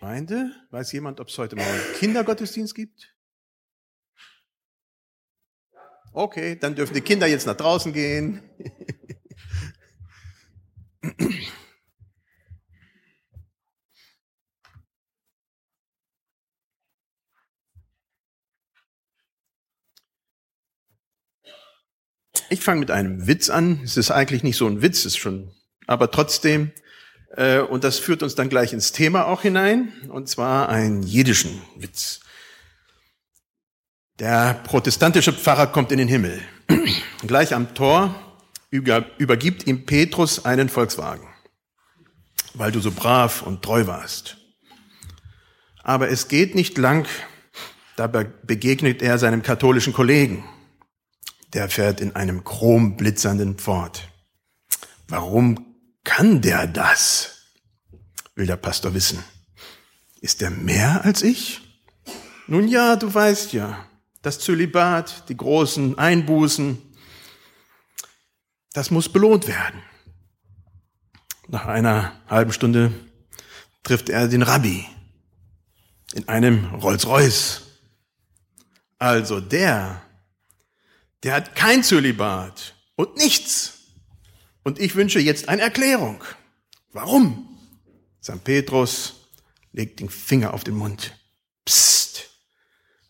Gemeinde, weiß jemand, ob es heute Morgen Kindergottesdienst gibt? Okay, dann dürfen die Kinder jetzt nach draußen gehen. Ich fange mit einem Witz an. Es ist eigentlich nicht so ein Witz, ist schon, aber trotzdem. Äh, und das führt uns dann gleich ins Thema auch hinein, und zwar einen jiddischen Witz. Der protestantische Pfarrer kommt in den Himmel. Gleich am Tor übergibt ihm Petrus einen Volkswagen, weil du so brav und treu warst. Aber es geht nicht lang, dabei begegnet er seinem katholischen Kollegen der fährt in einem chromblitzernden Ford. Warum kann der das? Will der Pastor wissen. Ist der mehr als ich? Nun ja, du weißt ja, das Zölibat, die großen Einbußen, das muss belohnt werden. Nach einer halben Stunde trifft er den Rabbi in einem Rolls-Royce. Also der der hat kein Zölibat und nichts. Und ich wünsche jetzt eine Erklärung. Warum? St. Petrus legt den Finger auf den Mund. Psst,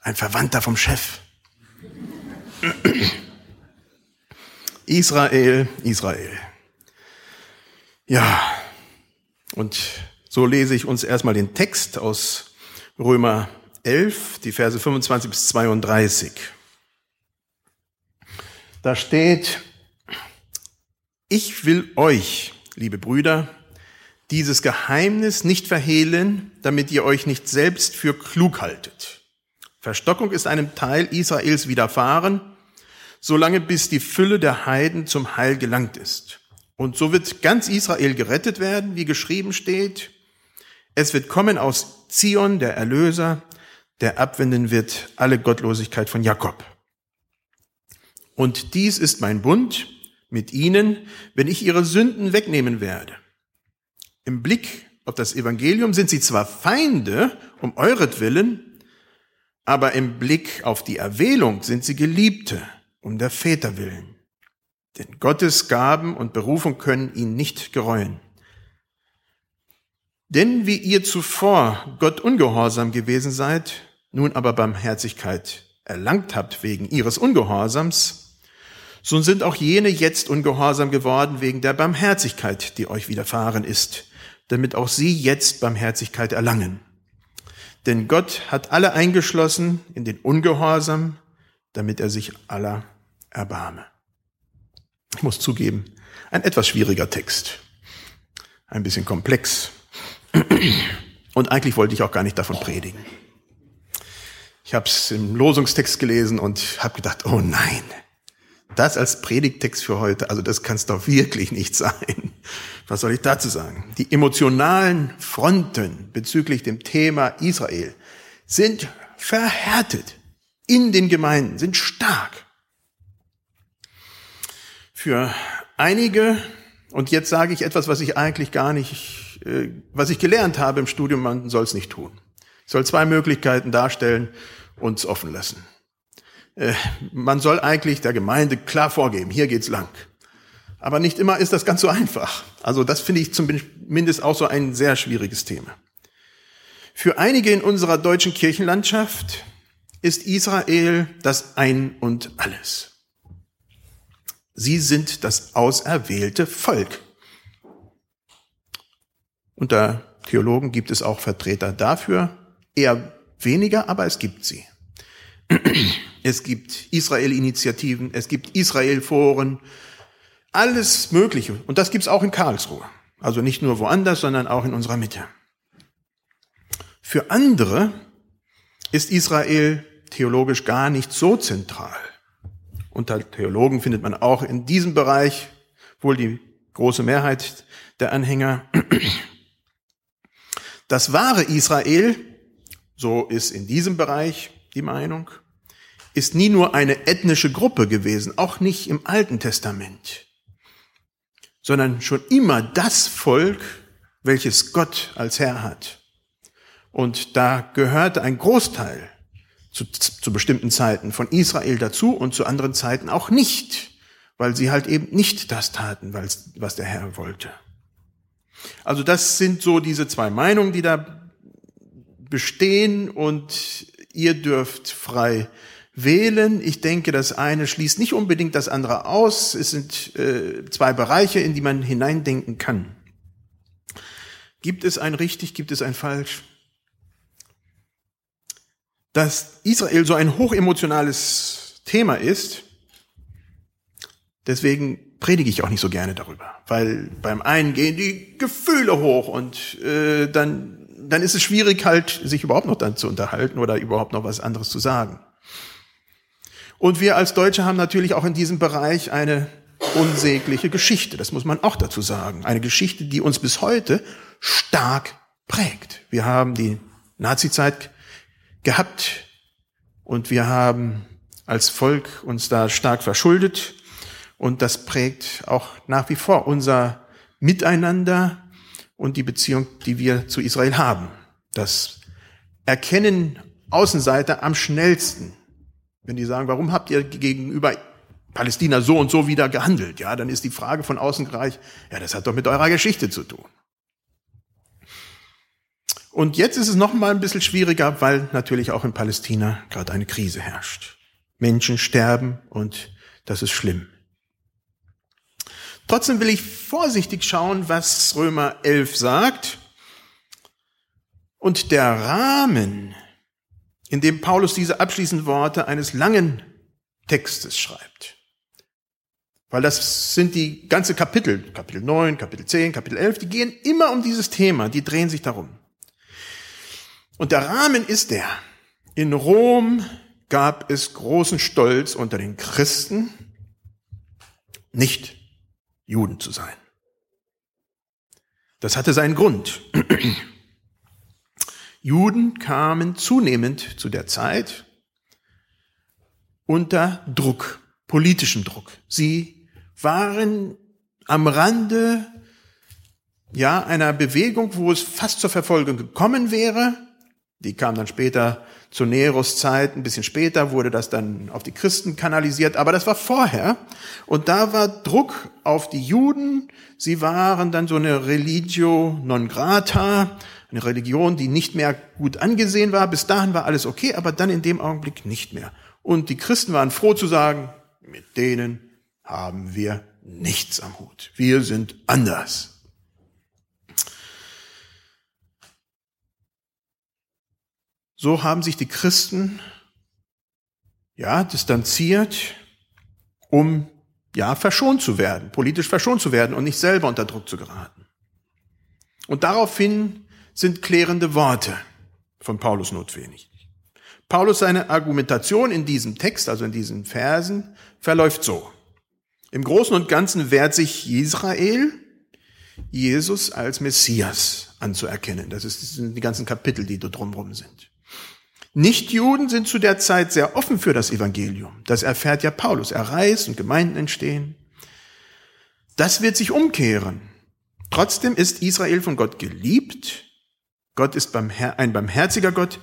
ein Verwandter vom Chef. Israel, Israel. Ja, und so lese ich uns erstmal den Text aus Römer 11, die Verse 25 bis 32. Da steht, ich will euch, liebe Brüder, dieses Geheimnis nicht verhehlen, damit ihr euch nicht selbst für klug haltet. Verstockung ist einem Teil Israels widerfahren, solange bis die Fülle der Heiden zum Heil gelangt ist. Und so wird ganz Israel gerettet werden, wie geschrieben steht. Es wird kommen aus Zion der Erlöser, der abwenden wird alle Gottlosigkeit von Jakob. Und dies ist mein Bund mit ihnen, wenn ich ihre Sünden wegnehmen werde. Im Blick auf das Evangelium sind sie zwar Feinde um euretwillen, aber im Blick auf die Erwählung sind sie Geliebte um der Väter willen. Denn Gottes Gaben und Berufung können ihn nicht gereuen. Denn wie ihr zuvor Gott ungehorsam gewesen seid, nun aber Barmherzigkeit erlangt habt wegen ihres Ungehorsams, so sind auch jene jetzt ungehorsam geworden wegen der Barmherzigkeit, die euch widerfahren ist, damit auch sie jetzt Barmherzigkeit erlangen. Denn Gott hat alle eingeschlossen in den Ungehorsam, damit er sich aller erbarme. Ich muss zugeben, ein etwas schwieriger Text, ein bisschen komplex. Und eigentlich wollte ich auch gar nicht davon predigen. Ich habe es im Losungstext gelesen und habe gedacht, oh nein, das als Predigtext für heute, also das kann es doch wirklich nicht sein. Was soll ich dazu sagen? Die emotionalen Fronten bezüglich dem Thema Israel sind verhärtet in den Gemeinden, sind stark. Für einige, und jetzt sage ich etwas, was ich eigentlich gar nicht, äh, was ich gelernt habe im Studium, man soll es nicht tun. Ich soll zwei Möglichkeiten darstellen und es offen lassen. Äh, man soll eigentlich der Gemeinde klar vorgeben, hier geht's lang. Aber nicht immer ist das ganz so einfach. Also das finde ich zumindest auch so ein sehr schwieriges Thema. Für einige in unserer deutschen Kirchenlandschaft ist Israel das Ein und alles. Sie sind das auserwählte Volk. Unter Theologen gibt es auch Vertreter dafür, eher weniger, aber es gibt sie. Es gibt Israel-Initiativen, es gibt Israel-Foren, alles Mögliche. Und das gibt's auch in Karlsruhe. Also nicht nur woanders, sondern auch in unserer Mitte. Für andere ist Israel theologisch gar nicht so zentral. Unter Theologen findet man auch in diesem Bereich wohl die große Mehrheit der Anhänger. Das wahre Israel, so ist in diesem Bereich die Meinung, ist nie nur eine ethnische Gruppe gewesen, auch nicht im Alten Testament, sondern schon immer das Volk, welches Gott als Herr hat. Und da gehörte ein Großteil zu, zu bestimmten Zeiten von Israel dazu und zu anderen Zeiten auch nicht, weil sie halt eben nicht das taten, was der Herr wollte. Also das sind so diese zwei Meinungen, die da bestehen und ihr dürft frei wählen. Ich denke, das eine schließt nicht unbedingt das andere aus. Es sind äh, zwei Bereiche, in die man hineindenken kann. Gibt es ein richtig, gibt es ein falsch? Dass Israel so ein hochemotionales Thema ist, deswegen predige ich auch nicht so gerne darüber, weil beim einen gehen die Gefühle hoch und äh, dann dann ist es schwierig halt sich überhaupt noch dann zu unterhalten oder überhaupt noch was anderes zu sagen. Und wir als Deutsche haben natürlich auch in diesem Bereich eine unsägliche Geschichte. Das muss man auch dazu sagen. Eine Geschichte, die uns bis heute stark prägt. Wir haben die Nazizeit gehabt und wir haben als Volk uns da stark verschuldet und das prägt auch nach wie vor unser Miteinander und die Beziehung, die wir zu Israel haben. Das erkennen Außenseiter am schnellsten. Wenn die sagen, warum habt ihr gegenüber Palästina so und so wieder gehandelt? Ja, dann ist die Frage von außen gleich, ja, das hat doch mit eurer Geschichte zu tun. Und jetzt ist es noch mal ein bisschen schwieriger, weil natürlich auch in Palästina gerade eine Krise herrscht. Menschen sterben und das ist schlimm. Trotzdem will ich vorsichtig schauen, was Römer 11 sagt. Und der Rahmen, in dem Paulus diese abschließenden Worte eines langen Textes schreibt. Weil das sind die ganze Kapitel, Kapitel 9, Kapitel 10, Kapitel 11, die gehen immer um dieses Thema, die drehen sich darum. Und der Rahmen ist der. In Rom gab es großen Stolz unter den Christen, nicht Juden zu sein. Das hatte seinen Grund. Juden kamen zunehmend zu der Zeit unter Druck, politischem Druck. Sie waren am Rande ja einer Bewegung, wo es fast zur Verfolgung gekommen wäre. Die kam dann später zu Neros Zeit, ein bisschen später wurde das dann auf die Christen kanalisiert, aber das war vorher. Und da war Druck auf die Juden. Sie waren dann so eine Religio non grata, eine Religion, die nicht mehr gut angesehen war. Bis dahin war alles okay, aber dann in dem Augenblick nicht mehr. Und die Christen waren froh zu sagen, mit denen haben wir nichts am Hut. Wir sind anders. So haben sich die Christen ja distanziert, um ja verschont zu werden, politisch verschont zu werden und nicht selber unter Druck zu geraten. Und daraufhin sind klärende Worte von Paulus notwendig. Paulus seine Argumentation in diesem Text, also in diesen Versen, verläuft so. Im Großen und Ganzen wehrt sich Israel, Jesus als Messias anzuerkennen. Das, sind die ganzen Kapitel, die da drumherum sind. Nichtjuden sind zu der Zeit sehr offen für das Evangelium. Das erfährt ja Paulus. Er reist und Gemeinden entstehen. Das wird sich umkehren. Trotzdem ist Israel von Gott geliebt. Gott ist ein barmherziger Gott.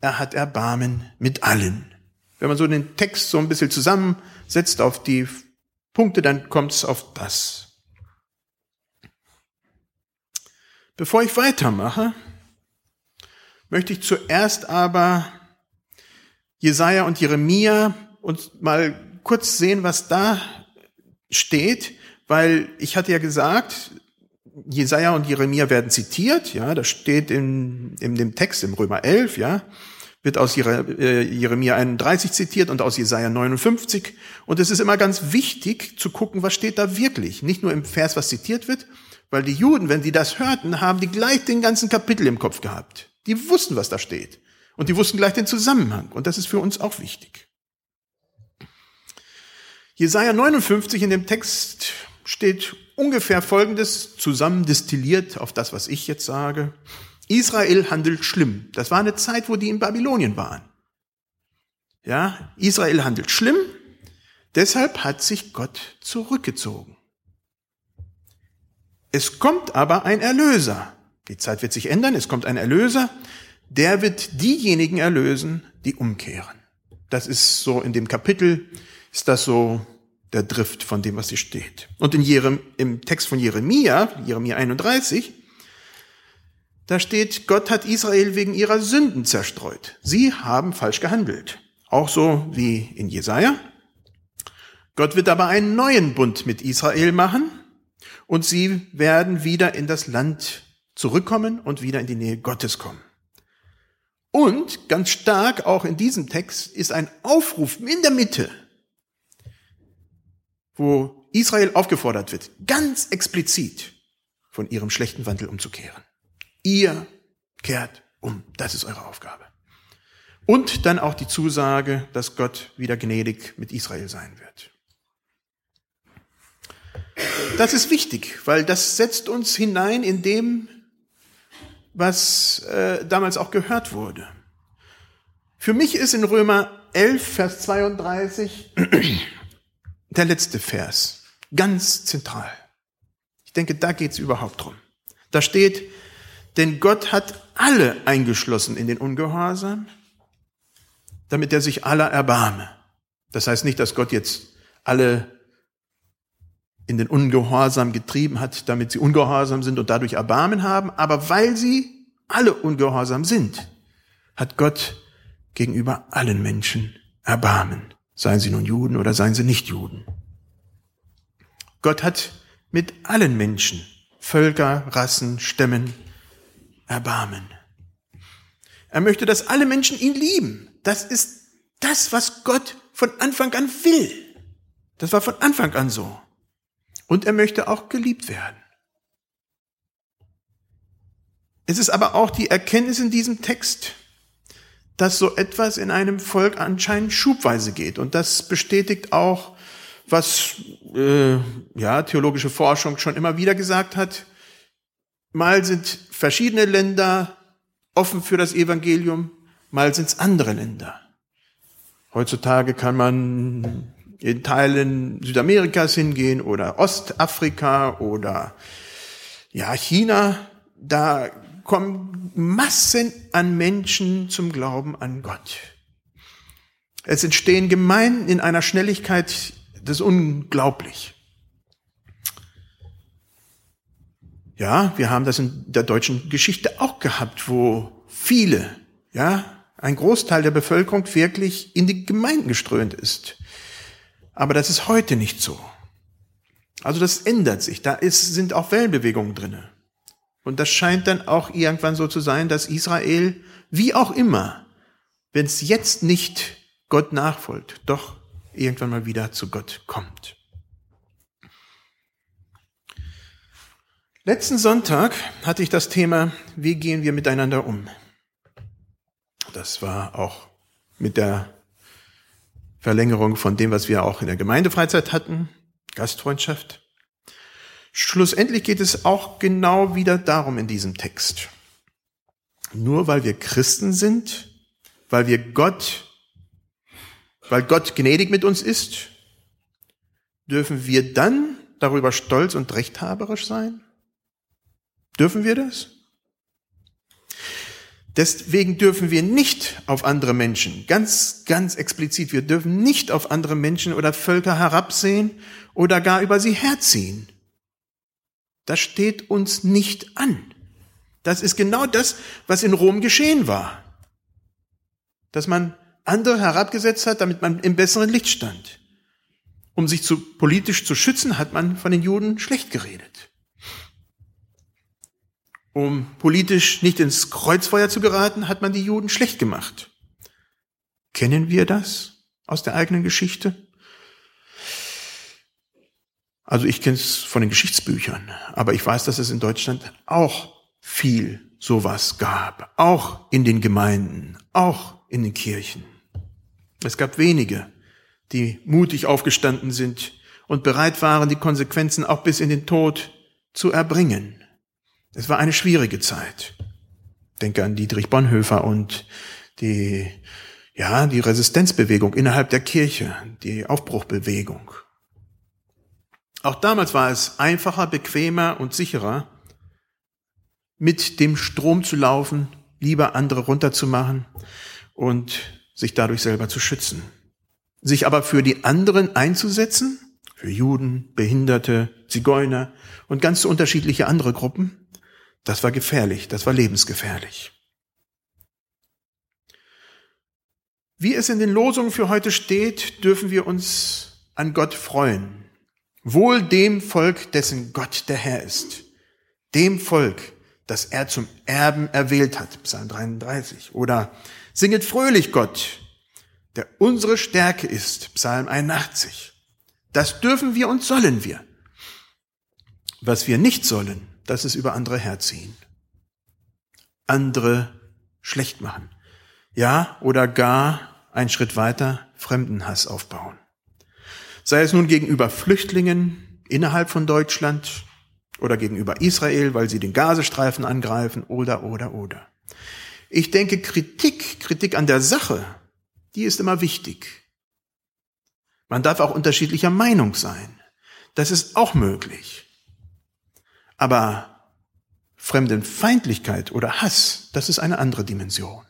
Er hat Erbarmen mit allen. Wenn man so den Text so ein bisschen zusammensetzt auf die Punkte, dann kommt es auf das. Bevor ich weitermache, möchte ich zuerst aber Jesaja und Jeremia uns mal kurz sehen, was da steht, weil ich hatte ja gesagt, Jesaja und Jeremia werden zitiert, ja, das steht in, in dem Text im Römer 11, ja, wird aus äh, Jeremia 31 zitiert und aus Jesaja 59. Und es ist immer ganz wichtig zu gucken, was steht da wirklich. Nicht nur im Vers, was zitiert wird, weil die Juden, wenn die das hörten, haben die gleich den ganzen Kapitel im Kopf gehabt. Die wussten, was da steht. Und die wussten gleich den Zusammenhang. Und das ist für uns auch wichtig. Jesaja 59 in dem Text steht ungefähr Folgendes zusammendestilliert auf das, was ich jetzt sage. Israel handelt schlimm. Das war eine Zeit, wo die in Babylonien waren. Ja, Israel handelt schlimm. Deshalb hat sich Gott zurückgezogen. Es kommt aber ein Erlöser. Die Zeit wird sich ändern, es kommt ein Erlöser, der wird diejenigen erlösen, die umkehren. Das ist so in dem Kapitel, ist das so der Drift von dem, was hier steht. Und in Jerem, im Text von Jeremia, Jeremia 31, da steht, Gott hat Israel wegen ihrer Sünden zerstreut. Sie haben falsch gehandelt. Auch so wie in Jesaja. Gott wird aber einen neuen Bund mit Israel machen und sie werden wieder in das Land zurückkommen und wieder in die Nähe Gottes kommen. Und ganz stark auch in diesem Text ist ein Aufruf in der Mitte, wo Israel aufgefordert wird, ganz explizit von ihrem schlechten Wandel umzukehren. Ihr kehrt um. Das ist eure Aufgabe. Und dann auch die Zusage, dass Gott wieder gnädig mit Israel sein wird. Das ist wichtig, weil das setzt uns hinein in dem, was äh, damals auch gehört wurde. Für mich ist in Römer 11, Vers 32 der letzte Vers ganz zentral. Ich denke, da geht es überhaupt drum. Da steht, denn Gott hat alle eingeschlossen in den Ungehorsam, damit er sich aller erbarme. Das heißt nicht, dass Gott jetzt alle in den Ungehorsam getrieben hat, damit sie ungehorsam sind und dadurch Erbarmen haben, aber weil sie alle ungehorsam sind, hat Gott gegenüber allen Menschen Erbarmen, seien sie nun Juden oder seien sie nicht Juden. Gott hat mit allen Menschen, Völker, Rassen, Stämmen, Erbarmen. Er möchte, dass alle Menschen ihn lieben. Das ist das, was Gott von Anfang an will. Das war von Anfang an so. Und er möchte auch geliebt werden. Es ist aber auch die Erkenntnis in diesem Text, dass so etwas in einem Volk anscheinend schubweise geht. Und das bestätigt auch, was äh, ja theologische Forschung schon immer wieder gesagt hat. Mal sind verschiedene Länder offen für das Evangelium, mal sind es andere Länder. Heutzutage kann man in Teilen Südamerikas hingehen oder Ostafrika oder ja, China. Da kommen Massen an Menschen zum Glauben an Gott. Es entstehen Gemeinden in einer Schnelligkeit, das ist unglaublich. Ja, wir haben das in der deutschen Geschichte auch gehabt, wo viele, ja, ein Großteil der Bevölkerung wirklich in die Gemeinden geströmt ist. Aber das ist heute nicht so. Also das ändert sich. Da ist, sind auch Wellenbewegungen drinne. Und das scheint dann auch irgendwann so zu sein, dass Israel, wie auch immer, wenn es jetzt nicht Gott nachfolgt, doch irgendwann mal wieder zu Gott kommt. Letzten Sonntag hatte ich das Thema, wie gehen wir miteinander um? Das war auch mit der Verlängerung von dem, was wir auch in der Gemeindefreizeit hatten, Gastfreundschaft. Schlussendlich geht es auch genau wieder darum in diesem Text. Nur weil wir Christen sind, weil wir Gott, weil Gott gnädig mit uns ist, dürfen wir dann darüber stolz und rechthaberisch sein? Dürfen wir das? Deswegen dürfen wir nicht auf andere Menschen, ganz, ganz explizit, wir dürfen nicht auf andere Menschen oder Völker herabsehen oder gar über sie herziehen. Das steht uns nicht an. Das ist genau das, was in Rom geschehen war. Dass man andere herabgesetzt hat, damit man im besseren Licht stand. Um sich zu, politisch zu schützen, hat man von den Juden schlecht geredet um politisch nicht ins Kreuzfeuer zu geraten, hat man die Juden schlecht gemacht. Kennen wir das aus der eigenen Geschichte? Also ich kenne es von den Geschichtsbüchern, aber ich weiß, dass es in Deutschland auch viel sowas gab, auch in den Gemeinden, auch in den Kirchen. Es gab wenige, die mutig aufgestanden sind und bereit waren, die Konsequenzen auch bis in den Tod zu erbringen. Es war eine schwierige Zeit. denke an Dietrich Bonhoeffer und die, ja, die Resistenzbewegung innerhalb der Kirche, die Aufbruchbewegung. Auch damals war es einfacher, bequemer und sicherer, mit dem Strom zu laufen lieber andere runterzumachen und sich dadurch selber zu schützen. Sich aber für die anderen einzusetzen, für Juden, Behinderte, Zigeuner und ganz unterschiedliche andere Gruppen, das war gefährlich, das war lebensgefährlich. Wie es in den Losungen für heute steht, dürfen wir uns an Gott freuen. Wohl dem Volk, dessen Gott der Herr ist. Dem Volk, das er zum Erben erwählt hat. Psalm 33. Oder singet fröhlich Gott, der unsere Stärke ist. Psalm 81. Das dürfen wir und sollen wir. Was wir nicht sollen, das ist über andere herziehen. Andere schlecht machen. Ja, oder gar einen Schritt weiter Fremdenhass aufbauen. Sei es nun gegenüber Flüchtlingen innerhalb von Deutschland oder gegenüber Israel, weil sie den Gazastreifen angreifen oder, oder, oder. Ich denke, Kritik, Kritik an der Sache, die ist immer wichtig. Man darf auch unterschiedlicher Meinung sein. Das ist auch möglich. Aber Fremdenfeindlichkeit oder Hass, das ist eine andere Dimension.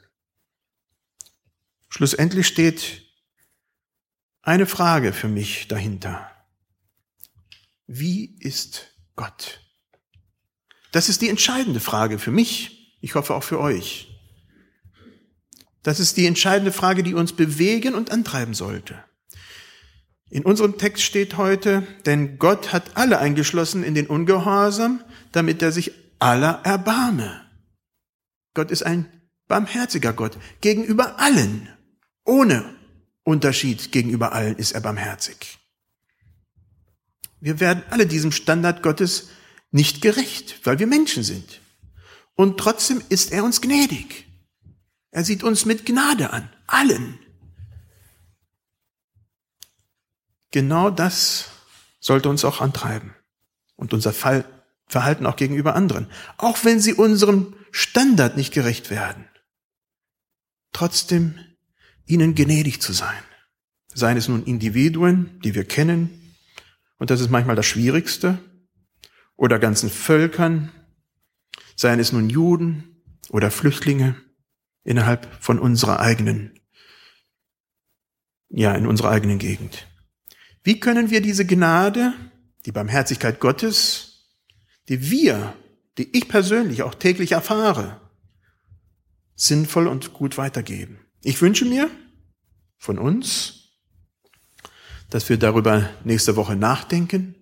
Schlussendlich steht eine Frage für mich dahinter. Wie ist Gott? Das ist die entscheidende Frage für mich. Ich hoffe auch für euch. Das ist die entscheidende Frage, die uns bewegen und antreiben sollte. In unserem Text steht heute, denn Gott hat alle eingeschlossen in den Ungehorsam, damit er sich aller erbarme. Gott ist ein barmherziger Gott gegenüber allen. Ohne Unterschied gegenüber allen ist er barmherzig. Wir werden alle diesem Standard Gottes nicht gerecht, weil wir Menschen sind. Und trotzdem ist er uns gnädig. Er sieht uns mit Gnade an, allen. Genau das sollte uns auch antreiben und unser Verhalten auch gegenüber anderen, auch wenn sie unserem Standard nicht gerecht werden. Trotzdem ihnen gnädig zu sein. Seien es nun Individuen, die wir kennen, und das ist manchmal das Schwierigste, oder ganzen Völkern, seien es nun Juden oder Flüchtlinge innerhalb von unserer eigenen, ja, in unserer eigenen Gegend. Wie können wir diese Gnade, die Barmherzigkeit Gottes, die wir, die ich persönlich auch täglich erfahre, sinnvoll und gut weitergeben? Ich wünsche mir von uns, dass wir darüber nächste Woche nachdenken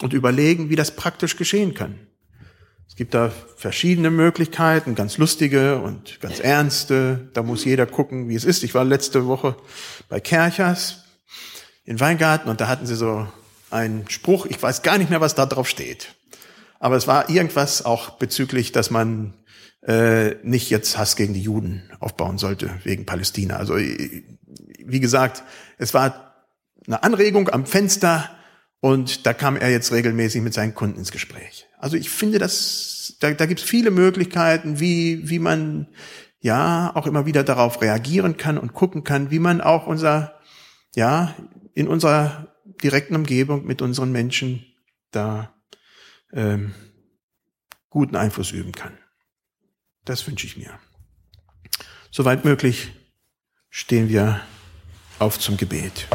und überlegen, wie das praktisch geschehen kann. Es gibt da verschiedene Möglichkeiten, ganz lustige und ganz ernste. Da muss jeder gucken, wie es ist. Ich war letzte Woche bei Kerchers in Weingarten und da hatten sie so einen Spruch. Ich weiß gar nicht mehr, was da drauf steht. Aber es war irgendwas auch bezüglich, dass man äh, nicht jetzt Hass gegen die Juden aufbauen sollte wegen Palästina. Also wie gesagt, es war eine Anregung am Fenster und da kam er jetzt regelmäßig mit seinen Kunden ins Gespräch. Also ich finde, dass da, da gibt es viele Möglichkeiten, wie wie man ja auch immer wieder darauf reagieren kann und gucken kann, wie man auch unser ja in unserer direkten Umgebung mit unseren Menschen da ähm, guten Einfluss üben kann. Das wünsche ich mir. Soweit möglich stehen wir auf zum Gebet.